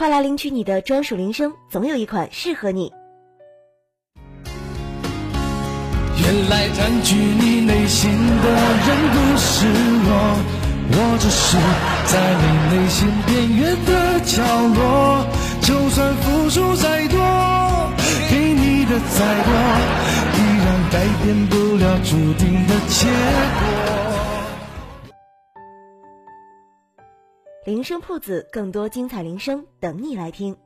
快来领取你的专属铃声，总有一款适合你。原来占据你内心的人不是我，我只是在你内心边缘的角落。就算付出再多，给你的再多，依然改变不了注定的结铃声铺子，更多精彩铃声等你来听。